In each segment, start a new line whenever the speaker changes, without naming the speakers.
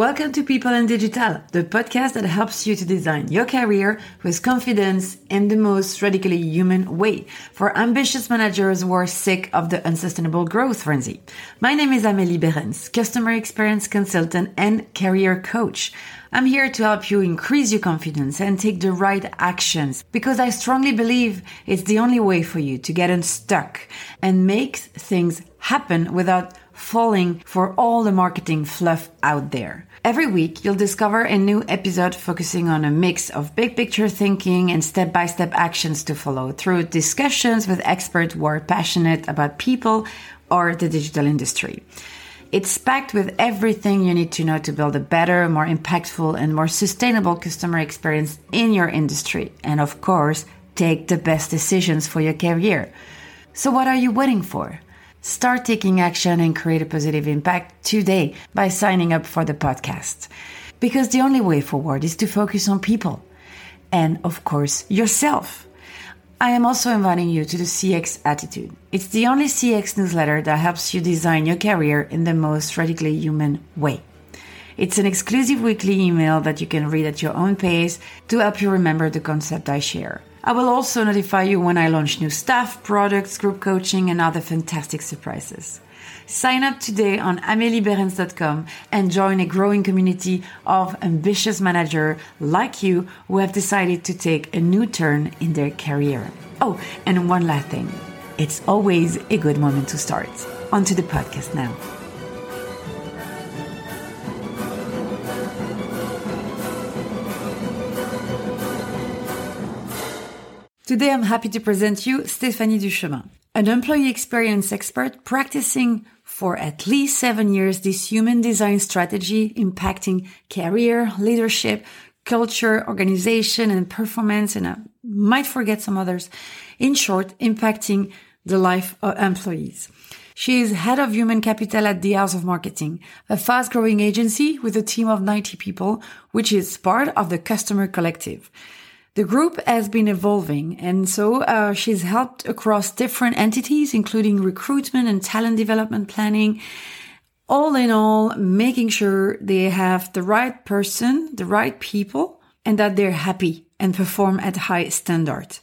Welcome to People and Digital, the podcast that helps you to design your career with confidence in the most radically human way for ambitious managers who are sick of the unsustainable growth frenzy. My name is Amélie Berens, customer experience consultant and career coach. I'm here to help you increase your confidence and take the right actions because I strongly believe it's the only way for you to get unstuck and make things happen without falling for all the marketing fluff out there. Every week, you'll discover a new episode focusing on a mix of big picture thinking and step by step actions to follow through discussions with experts who are passionate about people or the digital industry. It's packed with everything you need to know to build a better, more impactful, and more sustainable customer experience in your industry. And of course, take the best decisions for your career. So, what are you waiting for? Start taking action and create a positive impact today by signing up for the podcast. Because the only way forward is to focus on people and, of course, yourself. I am also inviting you to the CX Attitude. It's the only CX newsletter that helps you design your career in the most radically human way. It's an exclusive weekly email that you can read at your own pace to help you remember the concept I share. I will also notify you when I launch new stuff, products, group coaching, and other fantastic surprises. Sign up today on amelieberens.com and join a growing community of ambitious managers like you who have decided to take a new turn in their career. Oh, and one last thing. It's always a good moment to start. On to the podcast now. Today I'm happy to present you Stéphanie Duchemin, an employee experience expert practicing for at least seven years this human design strategy impacting career, leadership, culture, organization, and performance, and I might forget some others. In short, impacting the life of employees. She is head of human capital at the House of Marketing, a fast growing agency with a team of 90 people, which is part of the Customer Collective. The group has been evolving, and so uh, she's helped across different entities, including recruitment and talent development planning. All in all, making sure they have the right person, the right people, and that they're happy and perform at high standard.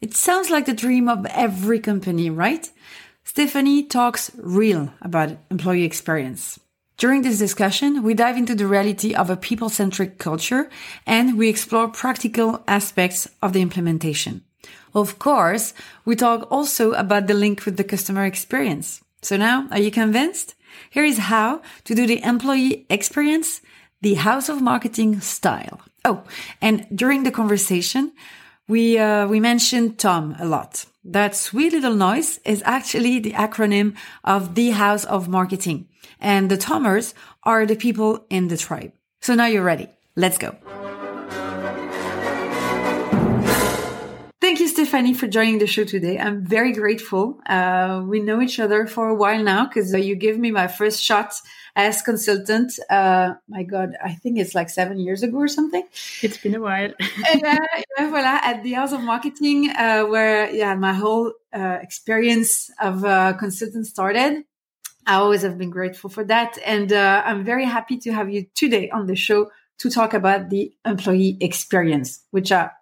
It sounds like the dream of every company, right? Stephanie talks real about employee experience. During this discussion, we dive into the reality of a people centric culture and we explore practical aspects of the implementation. Of course, we talk also about the link with the customer experience. So now, are you convinced? Here is how to do the employee experience the House of Marketing style. Oh, and during the conversation, we uh, we mentioned Tom a lot. That sweet little noise is actually the acronym of the House of Marketing, and the Tomers are the people in the tribe. So now you're ready. Let's go. Thank you, Stephanie, for joining the show today. I'm very grateful. Uh, we know each other for a while now because uh, you gave me my first shot as consultant. Uh, my God, I think it's like seven years ago or something.
It's been a while.
and, uh, yeah, voila, at the House of Marketing, uh, where yeah, my whole uh, experience of consultant started. I always have been grateful for that, and I'm very happy to have you today on the show to talk about the employee experience, which are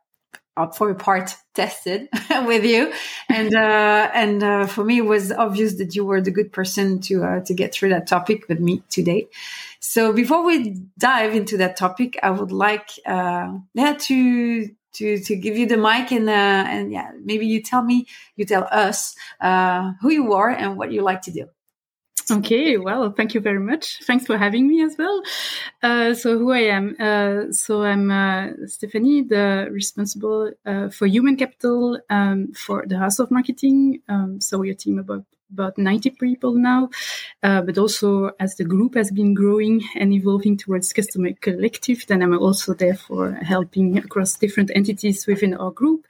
for a part tested with you. And uh, and uh, for me it was obvious that you were the good person to uh, to get through that topic with me today. So before we dive into that topic i would like uh, yeah to to to give you the mic and uh, and yeah maybe you tell me you tell us uh, who you are and what you like to do
Okay, well, thank you very much. Thanks for having me as well. Uh, so, who I am? Uh, so, I'm uh, Stephanie, the responsible uh, for human capital um, for the House of Marketing. Um, so, we're a team about about 90 people now, uh, but also as the group has been growing and evolving towards customer collective, then I'm also there for helping across different entities within our group.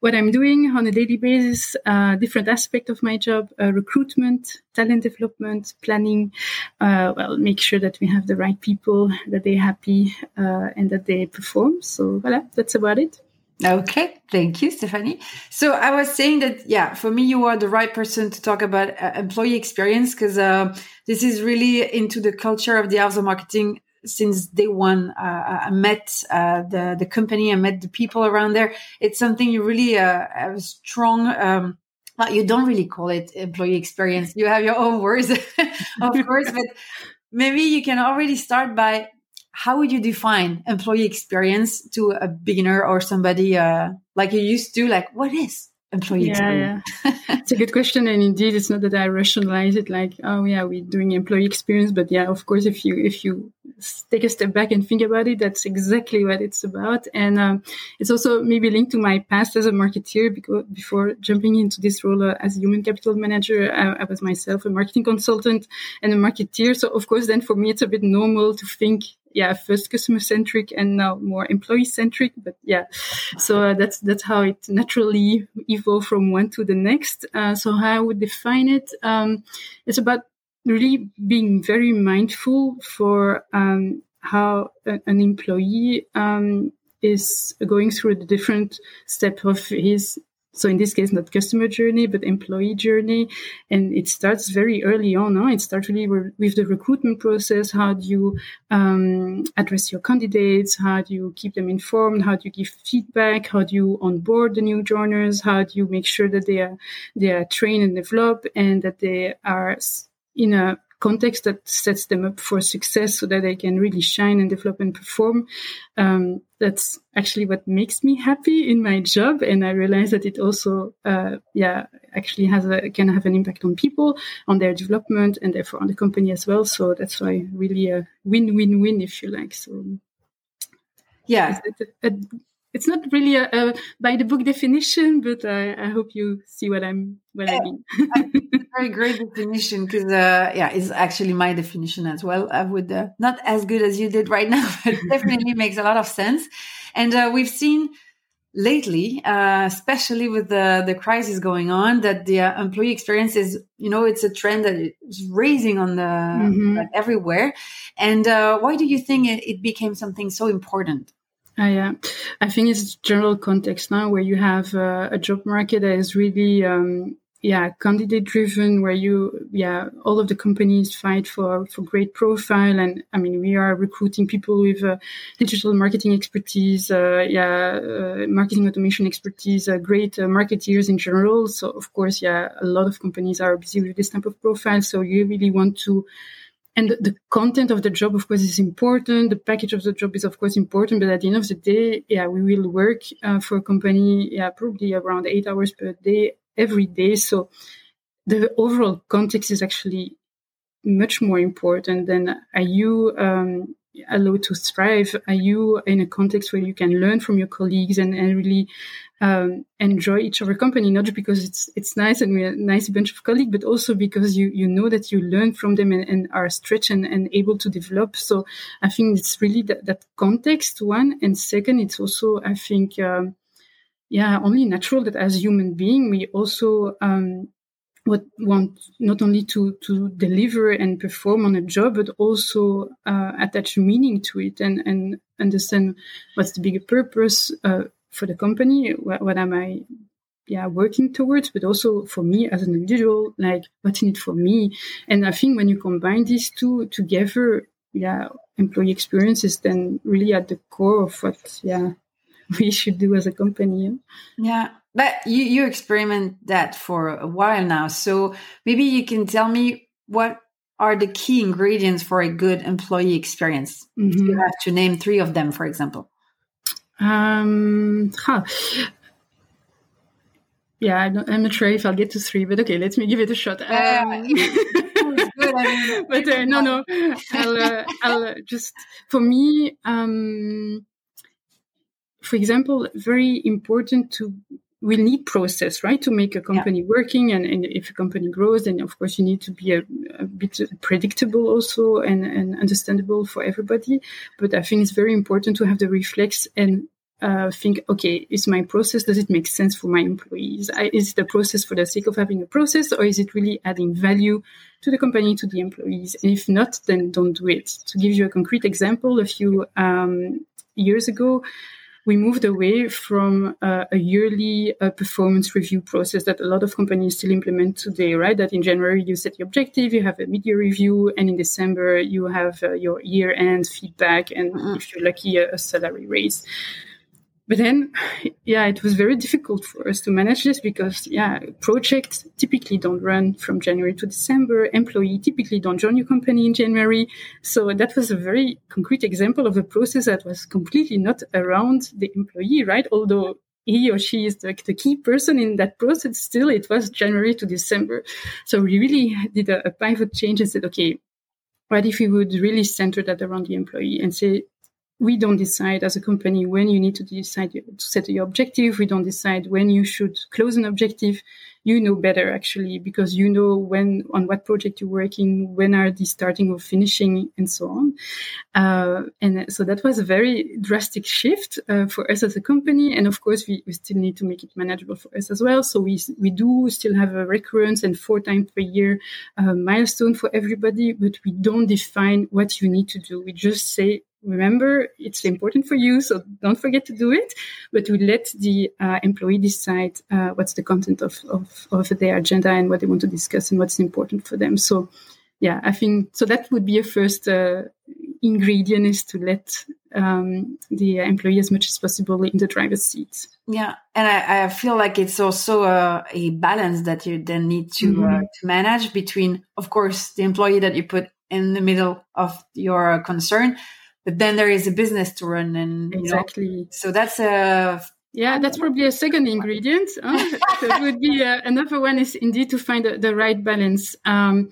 What I'm doing on a daily basis, uh, different aspect of my job, uh, recruitment, talent development, planning, uh, well, make sure that we have the right people, that they're happy, uh, and that they perform. So, voilà, that's about it.
Okay, thank you, Stephanie. So I was saying that, yeah, for me, you are the right person to talk about uh, employee experience because uh, this is really into the culture of the of marketing since day one. Uh, I met uh, the the company, I met the people around there. It's something you really uh, have a strong. Um, well, you don't really call it employee experience. You have your own words, of course, but maybe you can already start by how would you define employee experience to a beginner or somebody uh, like you used to? Like, what is employee
yeah,
experience?
Yeah. it's a good question, and indeed, it's not that I rationalize it like, oh yeah, we're doing employee experience, but yeah, of course, if you if you take a step back and think about it, that's exactly what it's about, and um, it's also maybe linked to my past as a marketeer because before jumping into this role uh, as a human capital manager, I, I was myself a marketing consultant and a marketeer. So of course, then for me, it's a bit normal to think yeah, first customer centric and now more employee centric. But yeah, so uh, that's that's how it naturally evolved from one to the next. Uh, so how I would define it, um, it's about really being very mindful for um, how a, an employee um, is going through the different step of his so in this case, not customer journey, but employee journey. And it starts very early on. Huh? It starts really with the recruitment process. How do you um, address your candidates? How do you keep them informed? How do you give feedback? How do you onboard the new joiners? How do you make sure that they are, they are trained and developed and that they are in a context that sets them up for success so that they can really shine and develop and perform. Um, that's actually what makes me happy in my job. And I realize that it also, uh, yeah, actually has a, can have an impact on people, on their development and therefore on the company as well. So that's why really a win-win-win, if you like. So
yeah,
a, a, it's not really a, a by the book definition, but I, I hope you see what I'm what yeah, I mean.
very great definition because uh, yeah, it's actually my definition as well. I would uh, not as good as you did right now, but definitely makes a lot of sense. And uh, we've seen lately, uh, especially with the the crisis going on, that the uh, employee experience is you know it's a trend that is raising on the mm-hmm. everywhere. And uh, why do you think it, it became something so important?
Uh, yeah, I think it's general context now where you have uh, a job market that is really um, yeah candidate driven where you yeah all of the companies fight for for great profile. And i mean we are recruiting people with uh, digital marketing expertise uh, yeah uh, marketing automation expertise uh, great uh, marketeers in general. So of course yeah a lot of companies are busy with this type of profile. So you really want to and the, content of the job of course is important the package of the job is of course important but at the end of the day yeah we will work uh, for a company yeah probably around eight hours per day every day. So the overall context is actually much more important than are you um, allowed to thrive? Are you in a context where you can learn from your colleagues and, and really um, enjoy each other company, not just because it's it's nice and we're a nice bunch of colleagues, but also because you you know that you learn from them and, and are stretched and, and able to develop. So I think it's really that, that context one, and second, it's also I think. Um, yeah, only natural that as human being we also um, would want not only to to deliver and perform on a job, but also uh, attach meaning to it and and understand what's the bigger purpose uh, for the company. What, what am I? Yeah, working towards, but also for me as an individual, like what's in it for me. And I think when you combine these two together, yeah, employee experience is then really at the core of what, yeah, we should do as a company.
Yeah, but you you experiment that for a while now, so maybe you can tell me what are the key ingredients for a good employee experience. Mm-hmm. You have to name three of them, for example.
Um, huh. Yeah, I'm not, I'm not, sure if I'll get to three, but okay, let me give it a shot. Um, but uh, no, no, I'll, uh, I'll uh, just for me. Um, for example, very important to we need process, right, to make a company yeah. working. And, and, if a company grows, then of course you need to be a, a bit predictable also and, and, understandable for everybody. But I think it's very important to have the reflex and uh, think, okay, is my process, does it make sense for my employees? I, is the process for the sake of having a process or is it really adding value to the company, to the employees? And if not, then don't do it. To give you a concrete example, a few um, years ago, we moved away from uh, a yearly uh, performance review process that a lot of companies still implement today, right? That in January you set the objective, you have a mid-year review, and in December you have uh, your year-end feedback, and mm-hmm. if you're lucky, a, a salary raise but then yeah it was very difficult for us to manage this because yeah projects typically don't run from january to december. Employee typically don't join your company in january. So that was a very concrete example of a process that was completely not around the employee right? Although he or she is the, the key person in that process still it was january to december. So we really did a, a pivot change and said okay what if we would really center that around the employee and say we don't decide as a company when you need to decide to set your objective. We don't decide when you should close an objective. You know better actually because you know when on what project you're working, when are the starting or finishing, and so on. Uh, and so that was a very drastic shift uh, for us as a company. And of course, we, we still need to make it manageable for us as well. So we we do still have a recurrence and four times per year uh, milestone for everybody, but we don't define what you need to do. We just say remember it's important for you so don't forget to do it but we let the uh, employee decide uh, what's the content of, of, of, their agenda and what they want to discuss and what's important for them so yeah i think so that would be a first uh, ingredient is to let um, the employee as much as possible in the driver's seat
yeah and i, I feel like it's also a, a, balance that you then need to uh, mm-hmm. to manage between of course the employee that you put in the middle of your concern but then there is a business to run and
exactly
know, so that's a
yeah that's probably a second ingredient huh? that would be uh, another one is indeed to find the, the right balance um,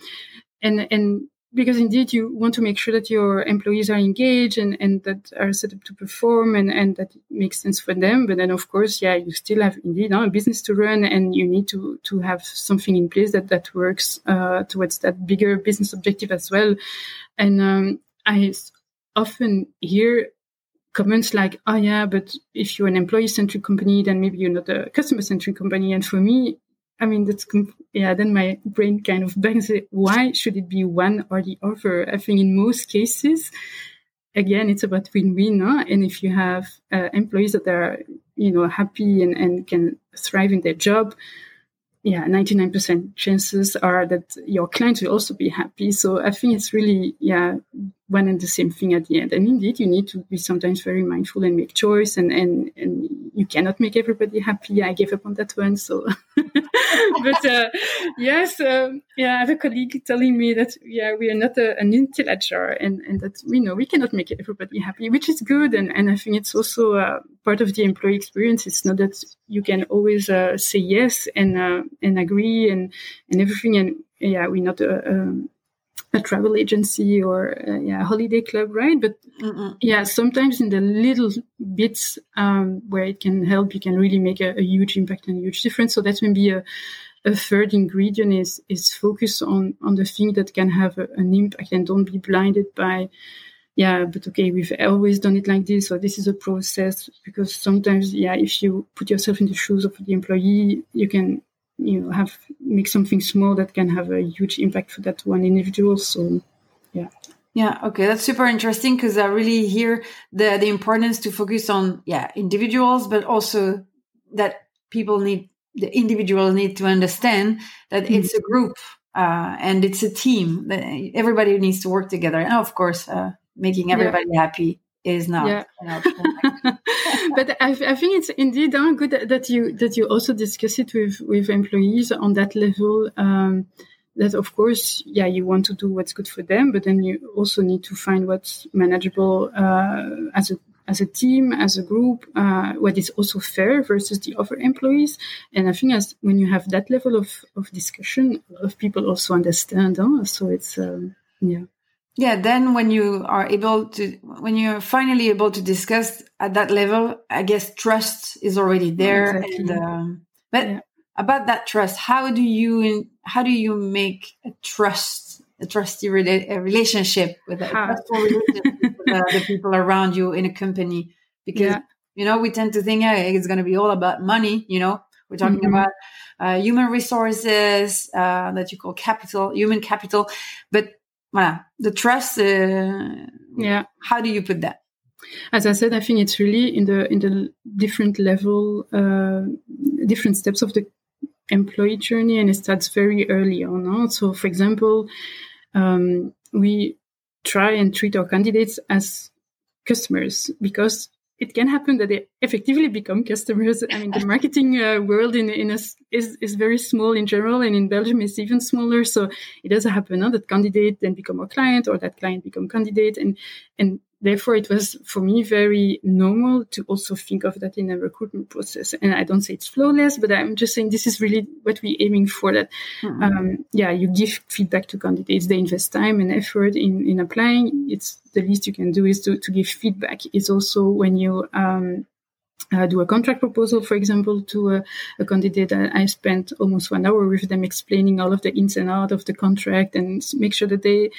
and and because indeed you want to make sure that your employees are engaged and, and that are set up to perform and, and that it makes sense for them. But then of course, yeah, you still have indeed a business to run and you need to, to have something in place that, that works, uh, towards that bigger business objective as well. And, um, I often hear comments like, oh yeah, but if you're an employee centric company, then maybe you're not a customer centric company. And for me, I mean, that's, yeah, then my brain kind of bangs it. Why should it be one or the other? I think in most cases, again, it's about win-win. Huh? And if you have uh, employees that are, you know, happy and, and can thrive in their job, yeah, 99% chances are that your clients will also be happy. So I think it's really, yeah, one and the same thing at the end. And indeed, you need to be sometimes very mindful and make choice and, and, and you cannot make everybody happy. I gave up on that one. So, but, uh, yes, um, yeah, I have a colleague telling me that, yeah, we are not a, an intellectual and, and that we know we cannot make everybody happy, which is good. And, and I think it's also uh, part of the employee experience. It's not that you can always uh, say yes and, uh, and agree and, and everything. And yeah, we're not a, a travel agency or a, yeah, a holiday club, right? But Mm-mm. yeah, sometimes in the little bits um, where it can help, you can really make a, a, huge impact and a huge difference. So that's maybe a, a third ingredient is is focus on on the thing that can have a, an impact and don't be blinded by yeah, but okay, we've always done it like this, or this is a process. Because sometimes, yeah, if you put yourself in the shoes of the employee, you can you know have make something small that can have a huge impact for that one individual so yeah
yeah okay that's super interesting because i really hear the the importance to focus on yeah individuals but also that people need the individuals need to understand that mm-hmm. it's a group uh, and it's a team that everybody needs to work together and of course uh, making everybody yeah. happy is not. Yeah.
but I, I, think it's indeed uh, good that you that you also discuss it with with employees on that level. Um, that of course, yeah, you want to do what's good for them, but then you also need to find what's manageable uh, as a as a team, as a group, uh, what is also fair versus the other employees. And I think as when you have that level of, of discussion, a lot of people also understand. Huh? So it's um, yeah
yeah then when you are able to when you're finally able to discuss at that level i guess trust is already there exactly. and um, but yeah. about that trust how do you how do you make a trust a trusty rela- a relationship with, a relationship with the people around you in a company because yeah. you know we tend to think hey, it's going to be all about money you know we're talking mm-hmm. about uh, human resources uh, that you call capital human capital but voilà, the trust. Uh,
yeah.
How do you put that?
As I said, I think it's really in the in the different level, uh, different steps of the employee journey, and it starts very early on. No? So, for example, um, we try and treat our candidates as customers because it can happen that they effectively become customers. I mean, the marketing uh, world in, in a, is, is very small in general, and in Belgium is even smaller. So it does happen that candidate then become a client, or that client become candidate, and and therefore it was for me very normal to also think of that in a recruitment process. And i don't say it's flawless but i'm just saying this is really what we're aiming for that mm-hmm. um, yeah you give feedback to candidates they invest time and effort in in applying. It's the least you can do is to, to give feedback. It's also when you um, uh, do a contract proposal, for example, to a, a, candidate. I spent almost one hour with them explaining all of the ins and outs of the contract and make sure that they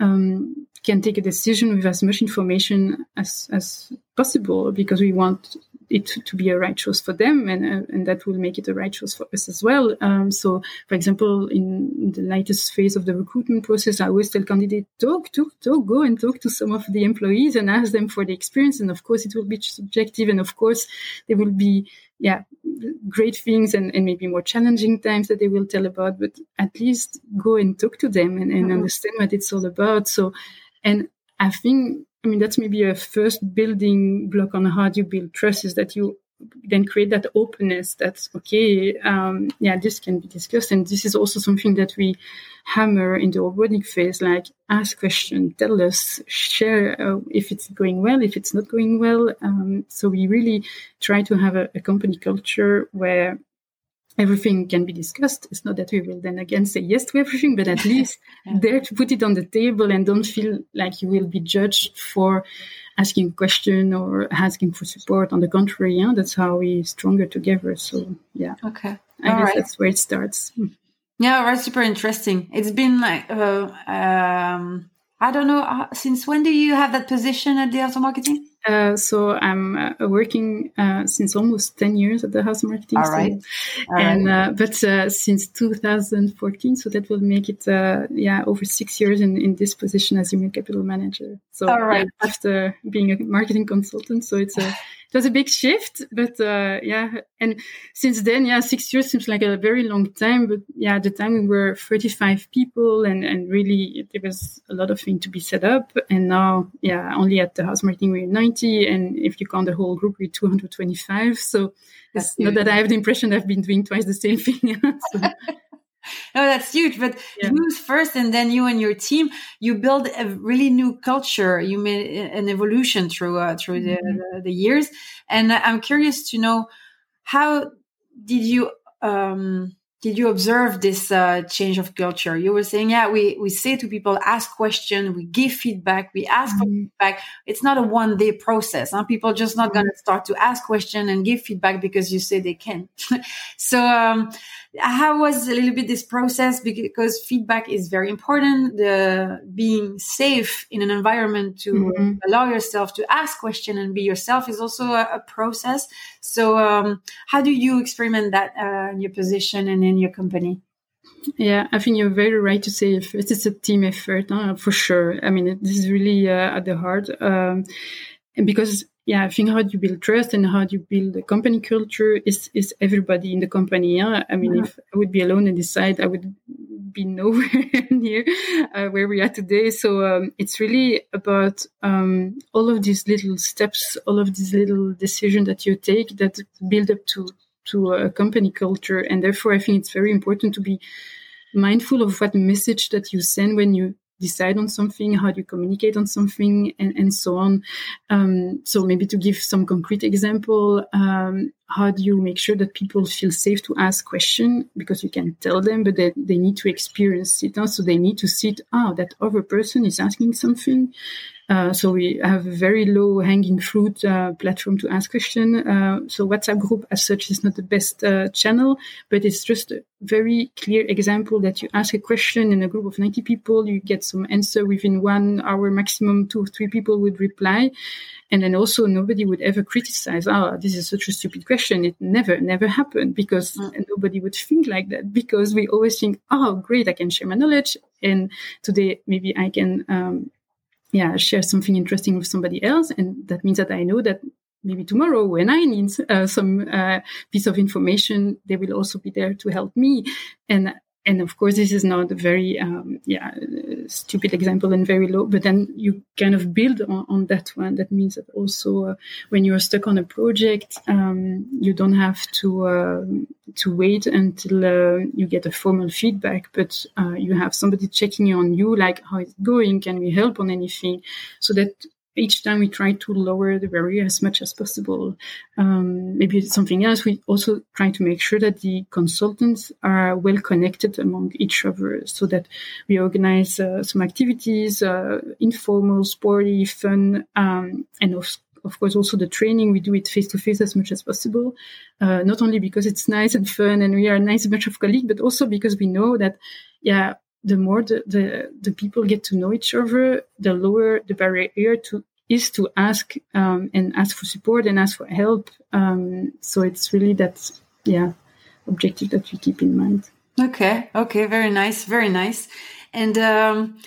um, can take a decision with as much information as, as possible because we want it to be a right choice for them and, uh, and that will make it a right choice for us as well. Um, so, for example, in, the latest phase of the recruitment process, I always tell candidates, talk, talk, talk, go and talk to some of the employees and ask them for the experience. And of course, it will be subjective. And of course, there will be, yeah, great things and, and maybe more challenging times that they will tell about, but at least go and talk to them and, and mm-hmm. understand what it's all about. So, and I think, I mean, that's maybe a first building block on how do you build trust is that you then create that openness that's okay, um, yeah, this can be discussed. And this is also something that we hammer in the onboarding phase, like ask questions, tell us, share uh, if it's going well, if it's not going well. Um, so we really try to have a, a company culture where everything can be discussed. It's not that we will then again say yes to everything, but at least yeah. there to put it on the table and don't feel like you will be judged for asking a question or asking for support. On the contrary, yeah, that's how we stronger together. So yeah.
Okay.
I All guess right. that's where it starts. Hmm.
Yeah, that's super interesting. It's been like uh, um, I don't know uh, since when do you have that position at the of Marketing?
Uh, so I'm uh, working uh, since almost 10 years at the House of Marketing.
All right.
All and right. Uh, but uh, since 2014, so that will make it yeah over six years in, in this position as human capital manager. So
All right.
Yeah, after being a marketing consultant, so it's a was a big shift, but uh, yeah. And since then, yeah, six years seems like a very long time. But yeah, at the time we were 35 people, and and really there was a lot of things to be set up. And now, yeah, only at the house marketing we're 90, and if you count the whole group, we're 225. So that's it's not that I have the impression I've been doing twice the same thing. so,
no, that's huge. But yeah. you first, and then you and your team, you build a really new culture. You made an evolution through uh, through mm-hmm. the, the, the years, and I'm curious to know how did you um, did you observe this uh, change of culture? You were saying, yeah, we, we say to people, ask questions, we give feedback, we ask for mm-hmm. feedback. It's not a one day process. Huh? People just not going to start to ask questions and give feedback because you say they can. so, um, how was a little bit this process? Because feedback is very important. The being safe in an environment to mm-hmm. allow yourself to ask questions and be yourself is also a, a process. So, um, how do you experiment that uh, in your position and in your company?
Yeah, I think you're very right to say if it is a team effort, huh? for sure. I mean, this is really uh, at the heart. Um, and because yeah, I think how do you build trust and how do you build a company culture is is everybody in the company. Yeah? I mean, yeah. if I would be alone and decide, I would be nowhere near uh, where we are today. So um, it's really about um, all of these little steps, all of these little decisions that you take that build up to to a company culture, and therefore I think it's very important to be mindful of what message that you send when you decide on something, how do you communicate on something, and, and so on. Um, so maybe to give some concrete example, um, how do you make sure that people feel safe to ask questions because you can tell them, but they, they need to experience it. So they need to see, it, oh, that other person is asking something. Uh, so we have a very low hanging fruit uh, platform to ask question. Uh, so WhatsApp group as such is not the best uh, channel, but it's just a very clear example that you ask a question in a group of 90 people, you get some answer within one hour maximum, two or three people would reply. And then also nobody would ever criticize, oh, this is such a stupid question. It never, never happened because mm. nobody would think like that because we always think, oh, great, I can share my knowledge. And today maybe I can, um, yeah, share something interesting with somebody else. And that means that I know that maybe tomorrow when I need uh, some uh, piece of information, they will also be there to help me. And and of course, this is not a very um, yeah stupid example and very low. But then you kind of build on, on that one. That means that also uh, when you are stuck on a project, um, you don't have to uh, to wait until uh, you get a formal feedback, but uh, you have somebody checking on you, like how it's going, can we help on anything, so that each time we try to lower the barrier as much as possible. Um, maybe something else. We also try to make sure that the consultants are well connected among each other, so that we organize uh, some activities, uh, informal, sporty, fun, um, and of, of course also the training. We do it face to face as much as possible. Uh, not only because it's nice and fun and we are a nice bunch of colleagues, but also because we know that, yeah, the more the, the, the people get to know each other, the lower the barrier to is to ask um, and ask for support and ask for help. Um, so it's really that yeah objective that we keep in mind.
Okay, okay, very nice, very nice. And um,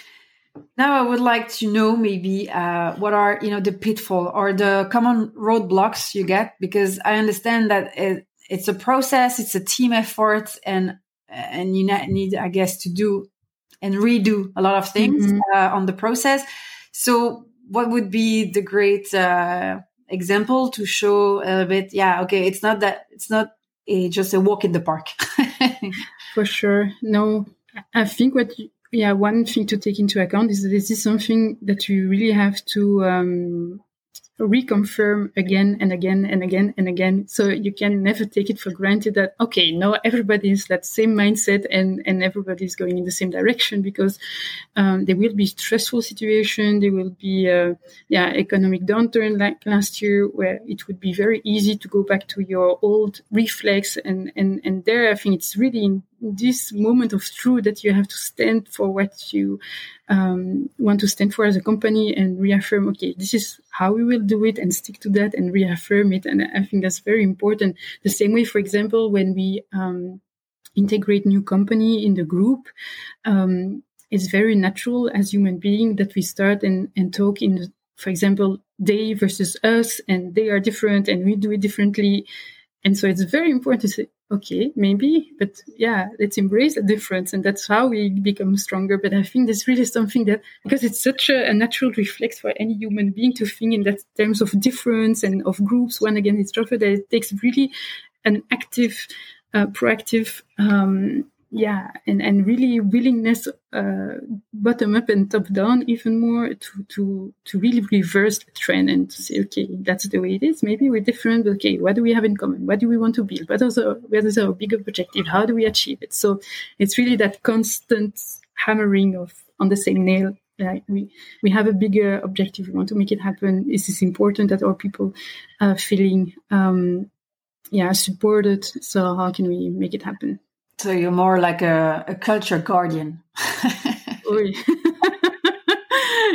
now I would like to know maybe uh, what are you know the pitfall or the common roadblocks you get because I understand that it, it's a process, it's a team effort, and and you need I guess to do and redo a lot of things mm-hmm. uh, on the process. So, what would be the great uh, example to show a little bit? Yeah, okay, it's not that it's not a, just a walk in the park.
For sure, no. I think what you, yeah one thing to take into account is that this is something that you really have to um, reconfirm again and again and again and again. So you can never take it for granted that, okay, now everybody is that same mindset and, and everybody is going in the same direction because um, there will be stressful situation. There will be, uh, yeah, economic downturn like last year where it would be very easy to go back to your old reflex. And, and, and there, I think it's really in this moment of truth that you have to stand for what you um, want to stand for as a company and reaffirm, okay, this is how we will do it and stick to that and reaffirm it. And I think that's very important. The same way, for example, when we um, integrate new company in the group, um, it's very natural as human being that we start and, and talk in, for example, they versus us and they are different and we do it differently and so it's very important to say okay maybe but yeah let's embrace the difference and that's how we become stronger. But i think there's really something that because it's such a, a natural reflex for any human being to think in that terms of difference and of groups one against each other that it takes really an active uh, proactive um, yeah, and, and really willingness uh, bottom up and top down even more to, to, to really reverse the trend and to say, okay, that's the way it is. Maybe we're different, but okay, what do we have in common? What do we want to build? What is our, what is our bigger objective? How do we achieve it? So it's really that constant hammering of on the same nail. Like we, we have a bigger objective. We want to make it happen. Is this important that our people are feeling, um, yeah, supported? So how can we make it happen?
So you're more like a, a culture guardian.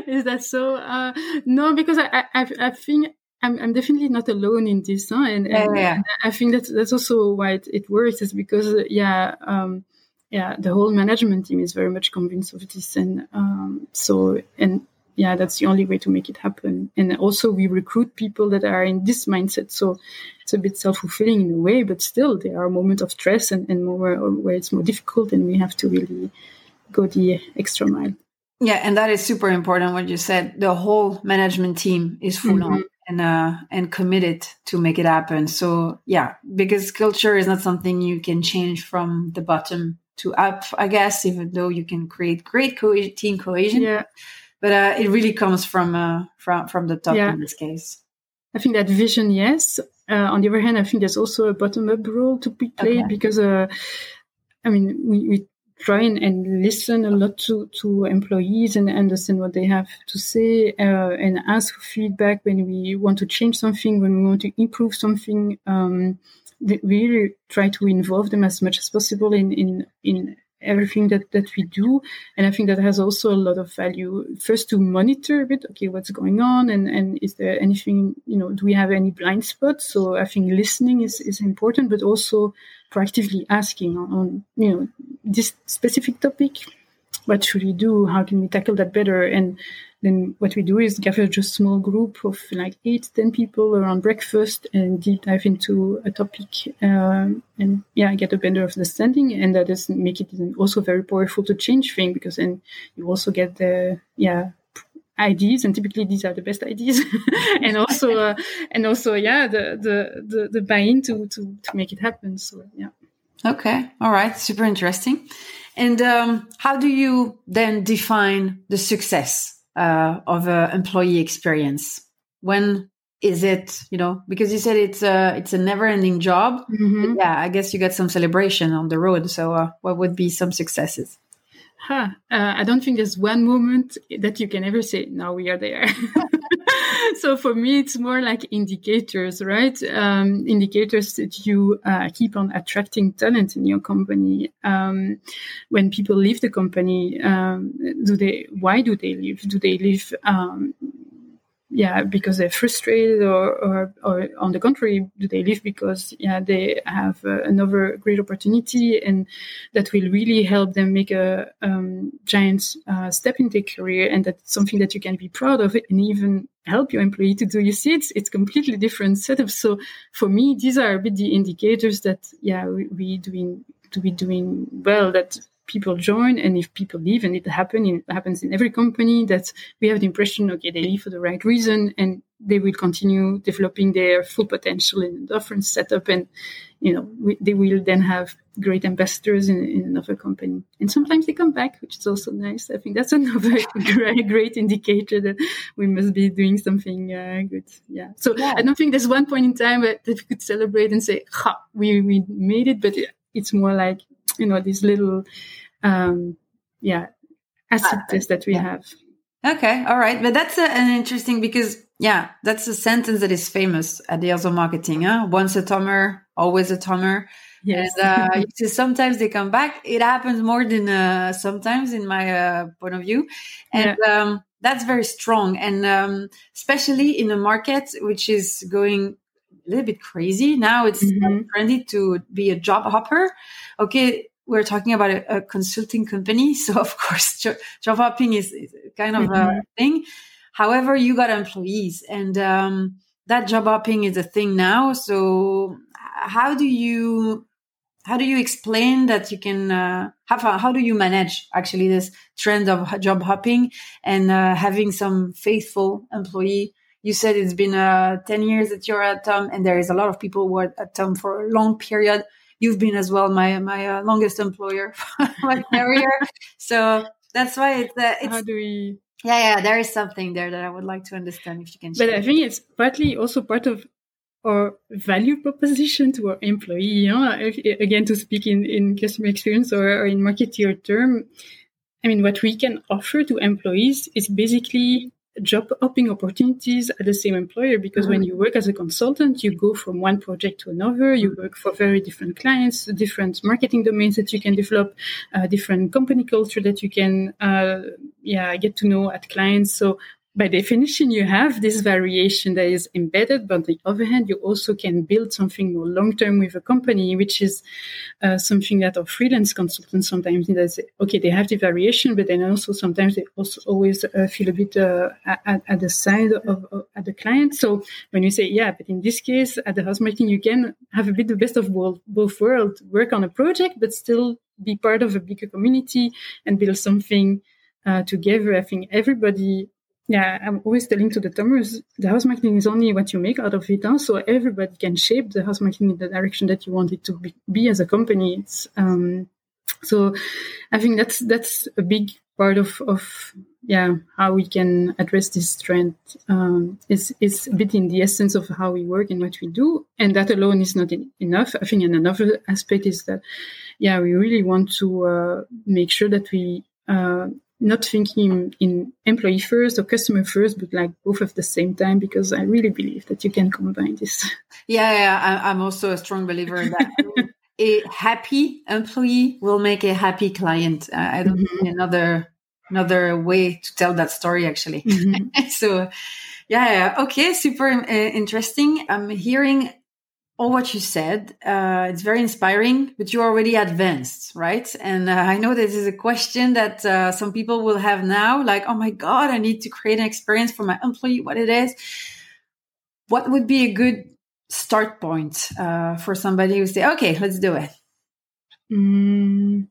Is that so? Uh, no, because I, I, I think I'm, I'm definitely not alone in this, huh? and, and, yeah. and I think that that's also why it, it works. Is because yeah, um, yeah, the whole management team is very much convinced of this, and um, so and yeah, that's the only way to make it happen. And also, we recruit people that are in this mindset. So it's a bit self fulfilling in a way, but still, there are moments of stress and, and more where it's more difficult, and we have to really go the extra mile.
Yeah, and that is super important. What you said, the whole management team is full mm-hmm. on and uh, and committed to make it happen. So yeah, because culture is not something you can change from the bottom to up, I guess. Even though you can create great co- team cohesion.
Yeah
but uh, it really comes from uh, from from the top yeah. in this case.
I think that vision, yes. Uh, on the other hand, I think there's also a bottom up role to be played okay. because, uh, I mean, we, we try and, and, listen a lot to, to employees and understand what they have to say uh, and ask for feedback when we want to change something, when we want to improve something. Um, we really try to involve them as much as possible in, in, in everything that, that we do. And I think that has also a lot of value. First to monitor a bit, okay, what's going on and, and is there anything, you know, do we have any blind spots? So I think listening is, is important, but also proactively asking on, on you know, this specific topic. What should we do? How can we tackle that better? And then what we do is gather just small group of like eight, ten people around breakfast and deep dive into a topic um, and yeah, get a better understanding. And that is make it also very powerful to change things because then you also get the yeah ideas. And typically these are the best ideas. And also uh, and also yeah the the the, the buy-in to, to to make it happen. So yeah.
Okay. All right. Super interesting and um, how do you then define the success uh, of an employee experience? When is it, you know, because you said it's a, it's a never ending job. Mm-hmm. Yeah, I guess you get some celebration on the road. So uh, what would be some successes?
Huh. Uh, I don't think there's one moment that you can ever say, now we are there. so for me, it's more like indicators, right? Um, indicators that you uh, keep on attracting talent in your company. Um, when people leave the company, um, do they? Why do they leave? Do they leave? Yeah, because they're frustrated, or, or, or on the contrary, do they leave because yeah they have uh, another great opportunity and that will really help them make a um, giant uh, step in their career, and that's something that you can be proud of, and even help your employee to do. You see, it's it's completely different setup. So for me, these are a bit the indicators that yeah we, we doing to be doing well that people join and if people leave and it happen it happens in every company that we have the impression okay they leave for the right reason and they will continue developing their full potential in a different setup and you know we, they will then have great ambassadors in, in, another company. And sometimes they come back which is also nice. I think that's another great, great indicator that we must be doing something uh, good. Yeah. So yeah. i don't think there's one point in time that we could celebrate and say ha we, we made it but it's more like you know these little um yeah acid tests that we yeah. have
okay all right but that's a, an interesting because yeah that's a sentence that is famous at the House of marketing huh? once a tomer always a tomer
Yes.
And, uh, you see, sometimes they come back. It happens more than uh, sometimes, in my uh, point of view, and yeah. um, that's very strong. And um, especially in a market which is going a little bit crazy now, it's mm-hmm. trendy to be a job hopper. Okay, we're talking about a, a consulting company, so of course, job hopping is, is kind of mm-hmm. a thing. However, you got employees and, um, that job hopping is a thing now. So how do you, how do you explain that you can uh, have how do you manage actually this trend of job hopping and uh, having some faithful employee you said it's been uh, 10 years that you're at tom and there is a lot of people who are at tom for a long period you've been as well my my uh, longest employer my career so that's why it's, uh, it's
how do we
yeah yeah there is something there that i would like to understand if you can
but i think it's partly also part of our value proposition to our employee. You know? if, again, to speak in, in customer experience or, or in marketeer term, I mean, what we can offer to employees is basically job hopping opportunities at the same employer because mm-hmm. when you work as a consultant, you go from one project to another. You work for very different clients, different marketing domains that you can develop, uh, different company culture that you can, uh, yeah, get to know at clients. So by definition, you have this variation that is embedded, but on the other hand, you also can build something more long term with a company, which is uh, something that our freelance consultants sometimes need. Okay, they have the variation, but then also sometimes they also always uh, feel a bit uh, at, at, the side of, at the client. So when you say, yeah, but in this case, at the house you can have a bit the best of both, both worlds, work on a project, but still be part of a bigger community and build something uh, together. I think everybody yeah, I'm always telling to the Tommers, the house marketing is only what you make out of it. Huh? So everybody can shape the house marketing in the direction that you want it to be, be as a company. Um, so I think that's that's a big part of, of yeah how we can address this trend um, is is a bit in the essence of how we work and what we do, and that alone is not in, enough. I think another aspect is that yeah we really want to uh, make sure that we uh, not thinking in employee first or customer first, but like both at the same time, because I really believe that you can combine this.
Yeah, yeah I, am also a strong believer in that. a happy employee will make a happy client. Uh, I don't mm-hmm. another another way to tell that story actually. Mm-hmm. so, yeah, yeah, okay, super uh, interesting. I'm hearing all what you said. Uh, it's very inspiring, but you're already advanced, right? And uh, I know this is a question that uh, some people will have now, like, oh my God, I need to create an experience for my employee, what it is. What would be a good start point uh, for somebody who say, okay, let's do it?
Mm,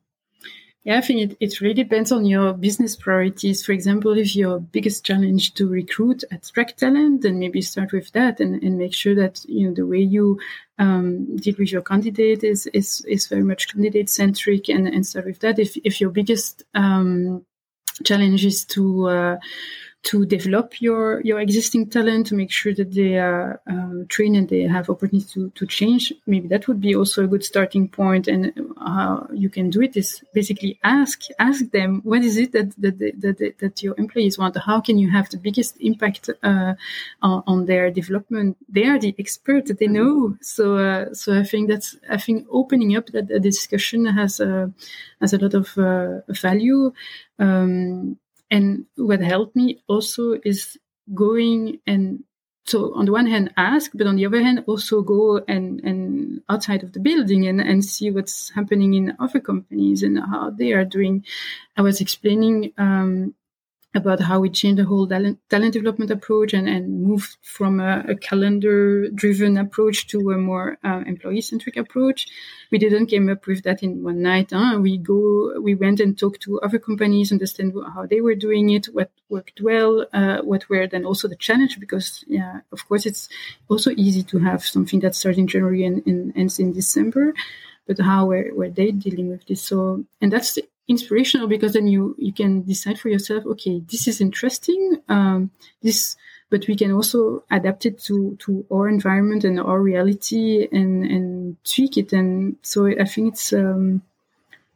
yeah, I think it, it really depends on your business priorities. For example, if your biggest challenge to recruit, attract talent, then maybe start with that and, and make sure that, you know, the way you um, deal with your candidate is, is, is very much candidate centric and, and start with that. If, if your biggest, um, challenge is to, uh, to develop your your existing talent to make sure that they are uh, trained and they have opportunity to, to change. Maybe that would be also a good starting point and how you can do it is basically ask ask them what is it that that that, that your employees want? How can you have the biggest impact uh, on, on, their development? They are the expert they know. So uh, so i think that's i think opening up that, that discussion has a has a lot of uh, value. Um, and what helped me also is going and so on the one hand ask but on the other hand also go and and outside of the building and and see what's happening in other companies and how they are doing. I was explaining um, about how we changed the whole talent, development approach and, and moved from a, a calendar driven approach to a more uh, employee centric approach. We didn't came up with that in one night. Huh? We go, we went and talked to other companies, understand how they were doing it, what worked well, uh, what were then also the challenge, because yeah, of course it's also easy to have something that starts in January and, and ends in December but how were, were they dealing with this so and that's the inspirational because then you you can decide for yourself okay this is interesting um, this but we can also adapt it to to our environment and our reality and and tweak it. And so i think it's um,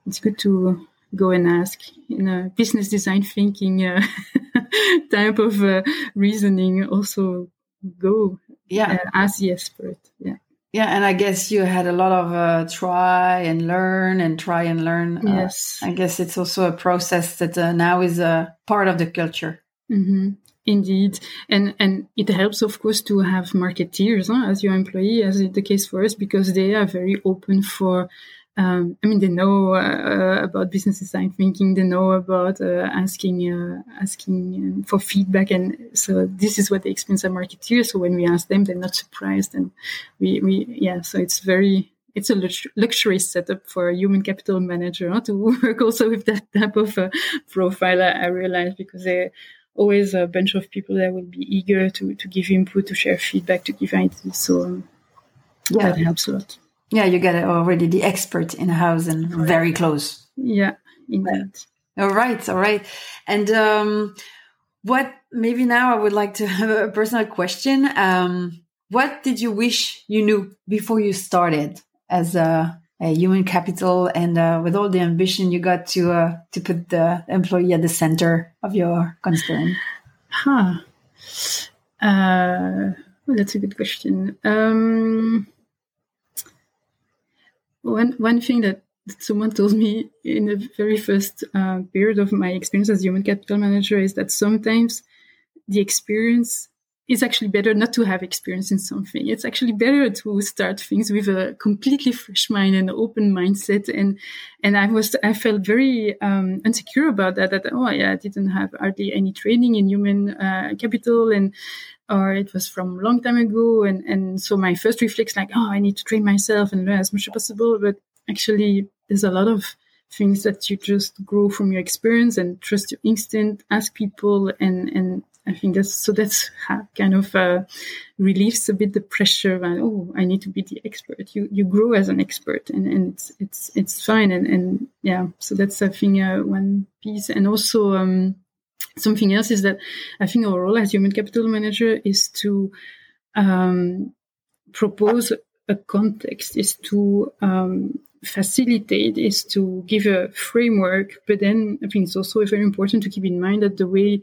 it's good to go and ask in a business design thinking uh, type of uh, reasoning also go
yeah.
uh, as the expert. Yeah
yeah, and I guess you had a lot of uh, try and learn and try and learn.
Uh, yes,
I guess it's also a process that uh, now is a part of the culture.
Mm-hmm. Indeed, and and it helps, of course, to have marketeers huh, as your employee, as is the case for us, because they are very open for um, I mean, they know uh, about business design thinking. They know about uh, asking uh, asking for feedback, and so this is what they experience as marketeers. So when we ask them, they're not surprised, and we we yeah. So it's very it's a luxury setup for a human capital manager huh, to work also with that type of uh, profile. I, realize because they're always a bunch of people that will be eager to to give input, to share feedback, to give ideas. So um, yeah. that helps a lot.
Yeah, you get already the expert in the house and right. very close.
Yeah, indeed.
All right, all right. And um, what maybe now I would like to have a personal question. Um, what did you wish you knew before you started as a, a human capital and uh, with all the ambition you got to uh, to put the employee at the center of your concern?
Huh. Uh, well, that's a good question. Um, one one thing that someone told me in the very first uh, period of my experience as human capital manager is that sometimes the experience is actually better not to have experience in something. It's actually better to start things with a completely fresh mind and open mindset. And and I was I felt very um, insecure about that. That oh yeah, I didn't have hardly any training in human uh, capital, and or it was from a long time ago. And, and so my first reflex, like, oh, I need to train myself and learn as much as possible. But actually, there's a lot of things that you just grow from your experience and trust your instinct, ask people. And, and I think that's, so that's kind of uh, relieves a bit the pressure and, oh, I need to be the expert. You, you grow as an expert and, and it's, it's, it's fine. And, and yeah, so that's, I think, uh, one piece. And also, um, Something else is that I think our role as human capital manager is to um, propose a context, is to um, facilitate, is to give a framework. But then I think it's also very important to keep in mind that the way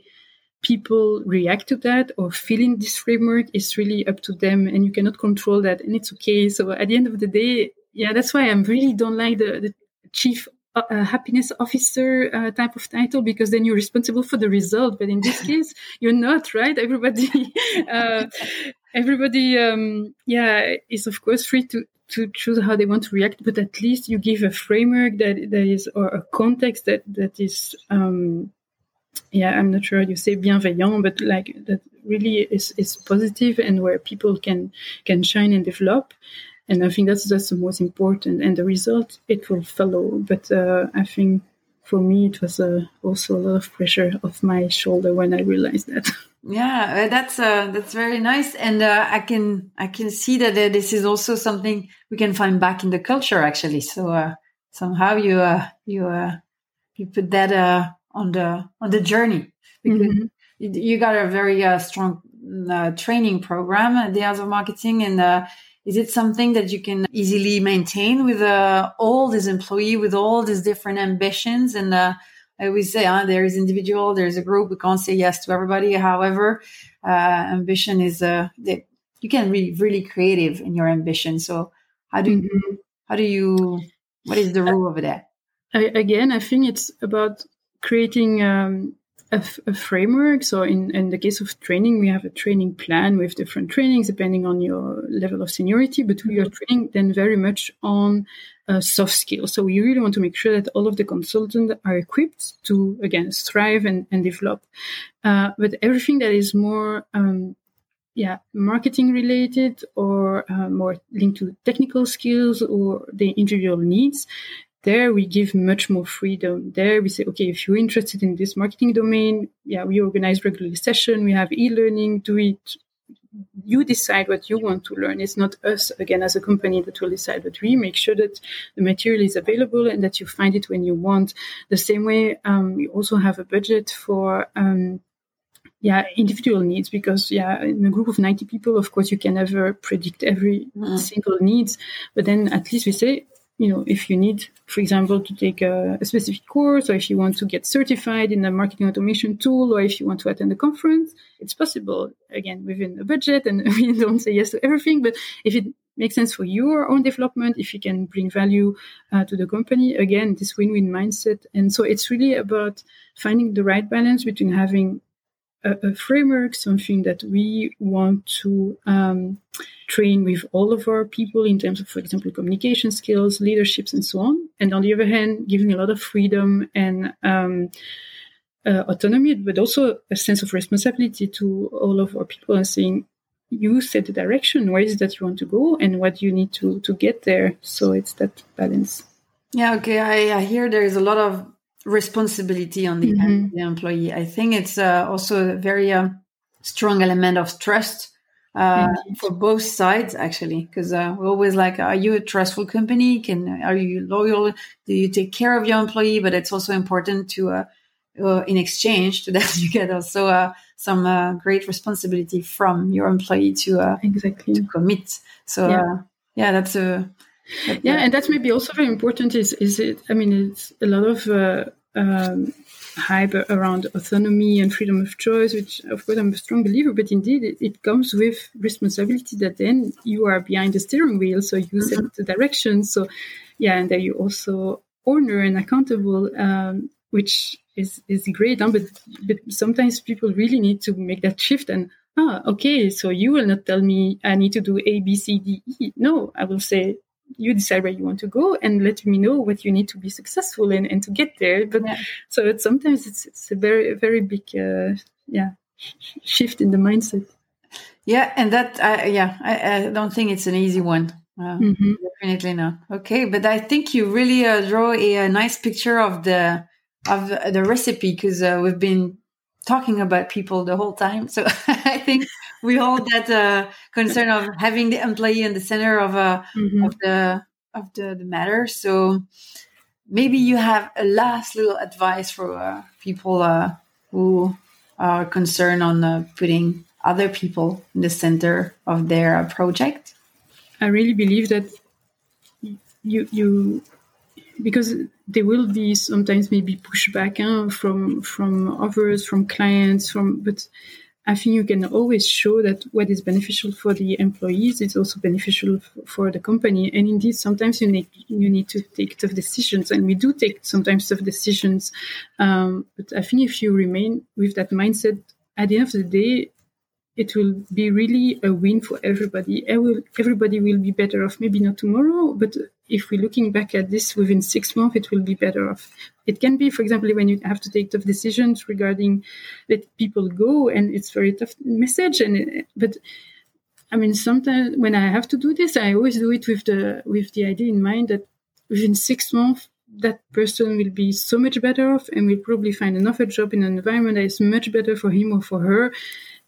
people react to that or feel in this framework is really up to them and you cannot control that and it's okay. So at the end of the day, yeah, that's why I really don't like the, the chief a happiness officer uh, type of title because then you're responsible for the result. But in this case, you're not, right? Everybody, uh, everybody, um, yeah, is of course free to to choose how they want to react. But at least you give a framework that that is or a context that that is. Um, yeah, I'm not sure you say bienveillant, but like that really is is positive and where people can can shine and develop and I think that's that's the most important. And the result it will follow. But uh, I think for me it was uh, also a lot of pressure off my shoulder when I realized that.
Yeah, uh, that's uh, that's very nice, and uh, I can I can see that uh, this is also something we can find back in the culture actually. So uh, somehow you uh, you uh, you put that uh, on the on the journey because mm-hmm. you, you, got a very uh, strong uh, training program at the of Marketing, and uh, is it something that you can easily maintain with uh, all these employee with all these different ambitions? And uh, i always say uh, there is individual there's a group. We can't say yes to everybody. However uh, ambition is uh, that you can be really creative in your ambition. So how do you mm-hmm. how do you what is the rule over that
I, again i think it's about creating um, a, framework. So in, in the case of training, we have a training plan with different trainings depending on your level of seniority, but we are training then very much on uh, soft skills. So we really want to make sure that all of the consultants are equipped to, again, thrive and, and develop. Uh, but everything that is more, um, yeah, marketing related or uh, more linked to technical skills or the individual needs, there we give much more freedom. There we say, okay, if you're interested in this marketing domain, yeah, we organize regularly session. We have e-learning. Do it. You decide what you want to learn. It's not us again as a company that will decide, but we make sure that the material is available and that you find it when you want. The same way, um, we also have a budget for. Um, yeah, individual needs because yeah, in a group of 90 people, of course, you can never predict every mm. single needs. But then at least we say, you know, if you need, for example, to take a, a, specific course, or if you want to get certified in a marketing automation tool, or if you want to attend a conference, it's possible. Again, within a budget, and we don't say yes to everything, but if it makes sense for your own development, if you can bring value uh, to the company, again, this win-win mindset. And so it's really about finding the right balance between having a, a framework, something that we want to um, train with all of our people in terms of, for example, communication skills, leaderships, and so on. And on the other hand, giving a lot of freedom and um, uh, autonomy, but also a sense of responsibility to all of our people and saying, you set the direction, where is it that you want to go, and what you need to, to get there. So it's that balance.
Yeah, okay. I, I hear there is a lot of responsibility on the mm-hmm. end of the employee. I think it's uh, also a very uh, strong element of trust uh, for both sides, actually, because uh, we're always like, are you a trustful company? Can are you loyal? Do you take care of your employee? But it's also important to, uh, uh, in exchange, to that you get also some great responsibility from your employee to
exactly
to commit. So yeah, yeah that's a
yeah, and that's maybe also very important. Is is it? I mean, it's a lot of uh, um, hype around autonomy and freedom of choice, which of course I'm a strong believer. But indeed, it, it comes with responsibility that then you are behind the steering wheel, so you set mm-hmm. the direction. So yeah, and then you also owner and accountable, um, which is is great. Huh? But but sometimes people really need to make that shift and ah, okay, so you will not tell me I need to do A, B, C, D, E. No, I will say you decide where you want to go and let me know what you need to be successful in and to get there. But yeah. so it's, sometimes it's, it's a very, very big, uh, yeah, shift in the mindset.
Yeah. And that, uh, yeah, I, I, don't think it's an easy one. Uh, mm-hmm. Definitely not. Okay. But I think you really uh, draw a, a, nice picture of the, of the recipe because uh, we've been talking about people the whole time. So I think we hold that uh, concern of having the employee in the center of uh, mm-hmm. of the of the, the matter. So maybe you have a last little advice for uh, people uh, who are concerned on uh, putting other people in the center of their project.
I really believe that you you because there will be sometimes maybe pushback from from others, from clients, from but I think you can always show that what is beneficial for the employees is also beneficial f- for the company. And indeed, sometimes you need you need to take tough decisions, and we do take sometimes tough decisions. Um, but I think if you remain with that mindset, at the end of the day, it will be really a win for everybody. Will, Everybody will be better off. Maybe not tomorrow, but if we're looking back at this within six months, it will be better off. It can be, for example, when you have to take tough decisions regarding let people go, and it's very tough message. And but I mean, sometimes when I have to do this, I always do it with the with the idea in mind that within six months that person will be so much better off and will probably find another job in an environment that is much better for him or for her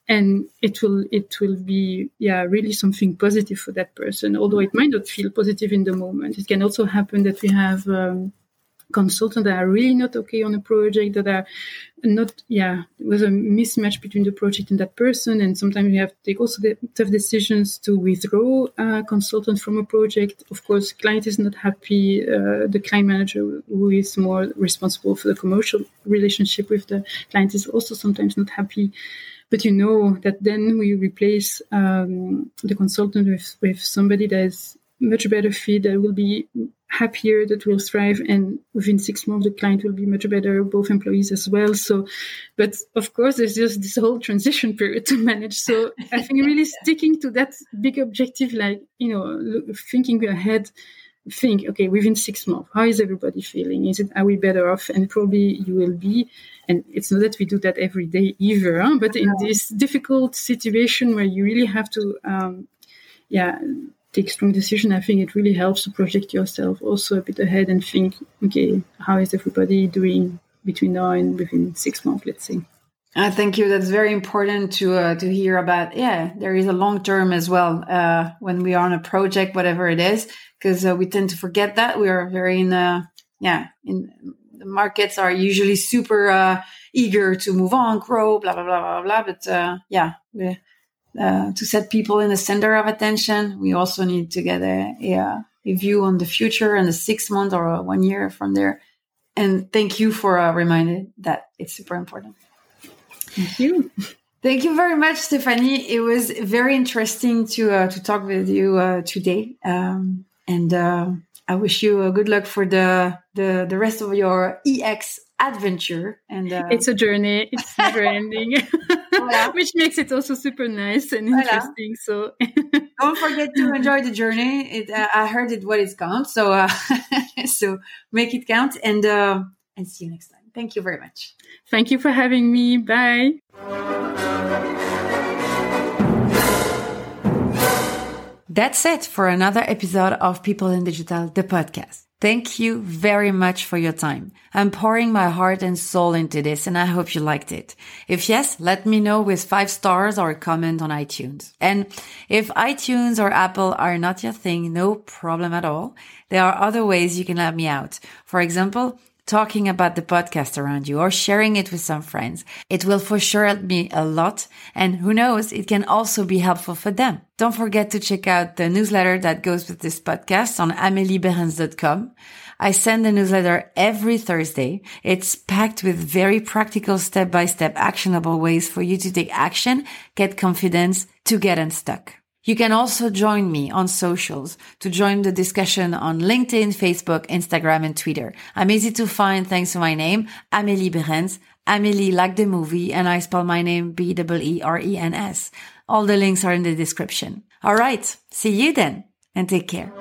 and it will it will be yeah really something positive for that person although it might not feel positive in the moment. It can also happen that we have um, consultants that are really not okay on a project that are not yeah there was a mismatch between the project and that person. And sometimes we have to take also the tough decisions to withdraw a consultant from a project. Of course client is not happy uh, the client manager who is more responsible for the commercial relationship with the client is also sometimes not happy but you know that then we replace um, the consultant with, with somebody that is much better fit, that will be happier, that will thrive, and within six months the client will be much better, both employees as well. So, but of course, there's just this whole transition period to manage. So I think really sticking to that big objective, like you know, thinking ahead think, okay, within six months, how is everybody feeling? Is it, are we better off? And probably you will be. And it's not that we do that every day either, huh? but in this difficult situation where you really have to, um, yeah, take strong decision, I think it really helps to project yourself also a bit ahead and think, okay, how is everybody doing between now and within six months, let's say.
Uh, thank you. That's very important to uh, to hear about. Yeah, there is a long term as well uh, when we are on a project, whatever it is, because uh, we tend to forget that we are very in the yeah in the markets are usually super uh, eager to move on, grow, blah blah blah blah blah. But uh, yeah, we, to set people in the center of attention, we also need to get a, a, a view on the future and the six months or one year from there. And thank you for reminding that it's super important.
Thank you.
Thank you very much, Stephanie. It was very interesting to uh, to talk with you uh, today, um, and uh, I wish you uh, good luck for the, the, the rest of your EX adventure. And
uh, it's a journey. It's never ending, which makes it also super nice and interesting. So
don't forget to enjoy the journey. It, uh, I heard it what it counts. So, uh, so make it count and, uh, and see you next time. Thank you very much.
Thank you for having me. Bye.
That's it for another episode of People in Digital, the podcast. Thank you very much for your time. I'm pouring my heart and soul into this and I hope you liked it. If yes, let me know with five stars or a comment on iTunes. And if iTunes or Apple are not your thing, no problem at all. There are other ways you can help me out. For example, talking about the podcast around you or sharing it with some friends. It will for sure help me a lot. And who knows, it can also be helpful for them. Don't forget to check out the newsletter that goes with this podcast on ameliebeerens.com. I send the newsletter every Thursday. It's packed with very practical step-by-step actionable ways for you to take action, get confidence to get unstuck. You can also join me on socials to join the discussion on LinkedIn, Facebook, Instagram, and Twitter. I'm easy to find thanks to my name, Amélie Beerens. Amélie like the movie, and I spell my name B-E-E-R-E-N-S. All the links are in the description. All right. See you then and take care.